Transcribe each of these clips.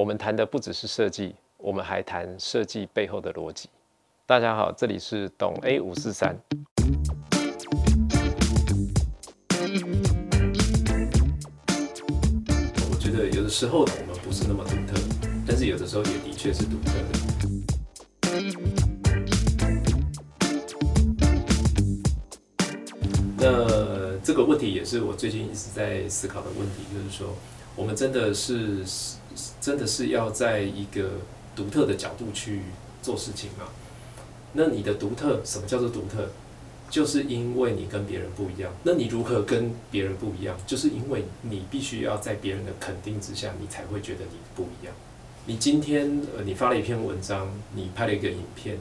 我们谈的不只是设计，我们还谈设计背后的逻辑。大家好，这里是懂 A 五四三。我觉得有的时候我们不是那么独特，但是有的时候也的确是独特的。那这个问题也是我最近一直在思考的问题，就是说，我们真的是真的是要在一个独特的角度去做事情吗？那你的独特，什么叫做独特？就是因为你跟别人不一样。那你如何跟别人不一样？就是因为你必须要在别人的肯定之下，你才会觉得你不一样。你今天呃，你发了一篇文章，你拍了一个影片，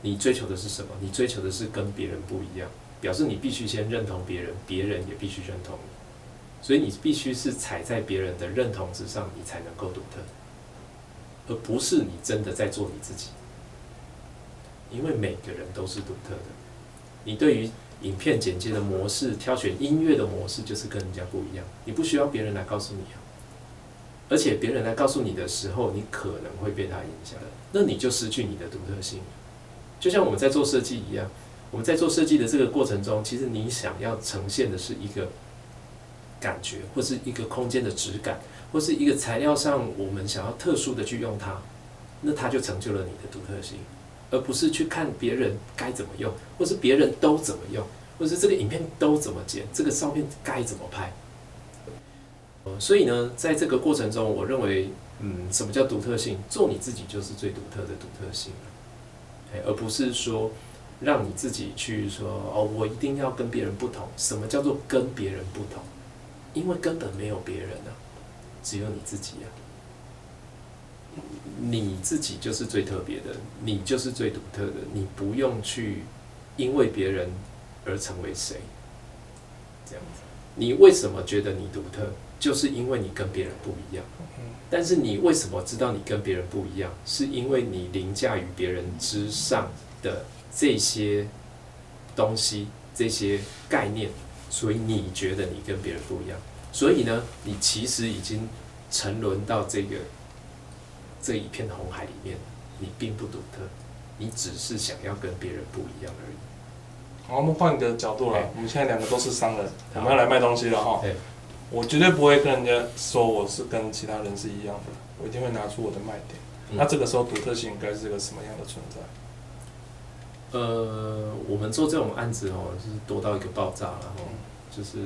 你追求的是什么？你追求的是跟别人不一样，表示你必须先认同别人，别人也必须认同。所以你必须是踩在别人的认同之上，你才能够独特，而不是你真的在做你自己。因为每个人都是独特的，你对于影片剪接的模式、挑选音乐的模式，就是跟人家不一样。你不需要别人来告诉你啊，而且别人来告诉你的时候，你可能会被他影响，那你就失去你的独特性。就像我们在做设计一样，我们在做设计的这个过程中，其实你想要呈现的是一个感觉，或是一个空间的质感，或是一个材料上我们想要特殊的去用它，那它就成就了你的独特性。而不是去看别人该怎么用，或是别人都怎么用，或是这个影片都怎么剪，这个照片该怎么拍。所以呢，在这个过程中，我认为，嗯，什么叫独特性？做你自己就是最独特的独特性而不是说让你自己去说哦，我一定要跟别人不同。什么叫做跟别人不同？因为根本没有别人啊，只有你自己啊。你自己就是最特别的，你就是最独特的，你不用去因为别人而成为谁，这样子。你为什么觉得你独特？就是因为你跟别人不一样。但是你为什么知道你跟别人不一样？是因为你凌驾于别人之上的这些东西、这些概念，所以你觉得你跟别人不一样。所以呢，你其实已经沉沦到这个。这一片红海里面，你并不独特，你只是想要跟别人不一样而已。好，我们换个角度了，我们现在两个都是商人，我们要来卖东西了哈。我绝对不会跟人家说我是跟其他人是一样的，我一定会拿出我的卖点。那这个时候独特性应该是个什么样的存在？呃，我们做这种案子哦，就是多到一个爆炸了哈，就是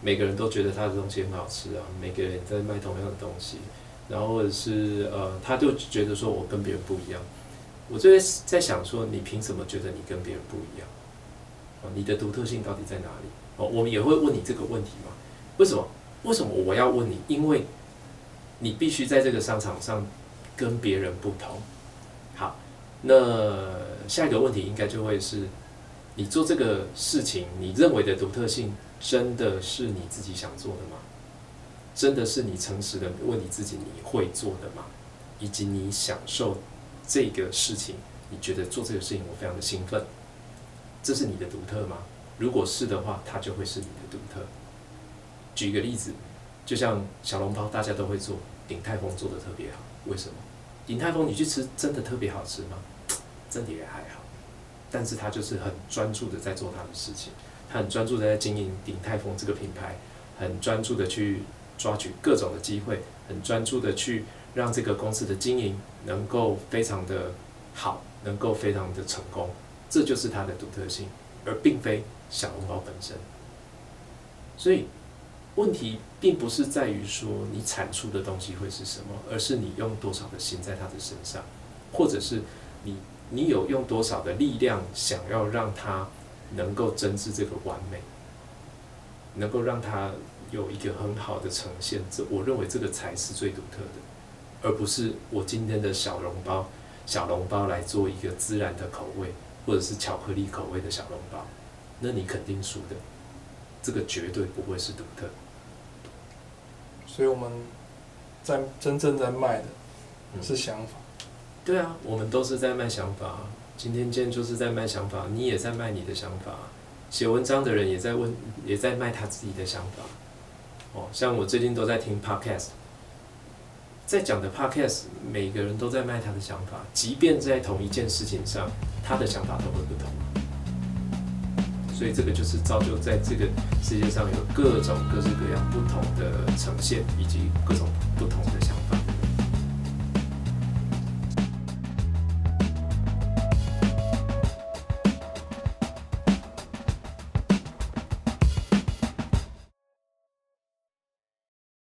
每个人都觉得他的东西很好吃啊，每个人在卖同样的东西。然后或者是呃，他就觉得说我跟别人不一样，我就在在想说，你凭什么觉得你跟别人不一样？哦，你的独特性到底在哪里？哦，我们也会问你这个问题嘛？为什么？为什么我要问你？因为你必须在这个商场上跟别人不同。好，那下一个问题应该就会是，你做这个事情，你认为的独特性真的是你自己想做的吗？真的是你诚实的问你自己，你会做的吗？以及你享受这个事情，你觉得做这个事情我非常的兴奋，这是你的独特吗？如果是的话，它就会是你的独特。举一个例子，就像小笼包，大家都会做，鼎泰丰做的特别好，为什么？鼎泰丰你去吃，真的特别好吃吗？真的也还好，但是他就是很专注的在做他的事情，他很专注的在经营鼎泰丰这个品牌，很专注的去。抓取各种的机会，很专注的去让这个公司的经营能够非常的好，能够非常的成功，这就是他的独特性，而并非小笼包本身。所以问题并不是在于说你产出的东西会是什么，而是你用多少的心在他的身上，或者是你你有用多少的力量想要让它能够真挚这个完美，能够让它。有一个很好的呈现，这我认为这个才是最独特的，而不是我今天的小笼包，小笼包来做一个孜然的口味，或者是巧克力口味的小笼包，那你肯定输的，这个绝对不会是独特。所以我们在真正在卖的是想法。对啊，我们都是在卖想法。今天见就是在卖想法，你也在卖你的想法，写文章的人也在问，也在卖他自己的想法。哦，像我最近都在听 podcast，在讲的 podcast，每个人都在卖他的想法，即便在同一件事情上，他的想法都会不同。所以这个就是造就在这个世界上有各种各式各样不同的呈现，以及各种不同的想法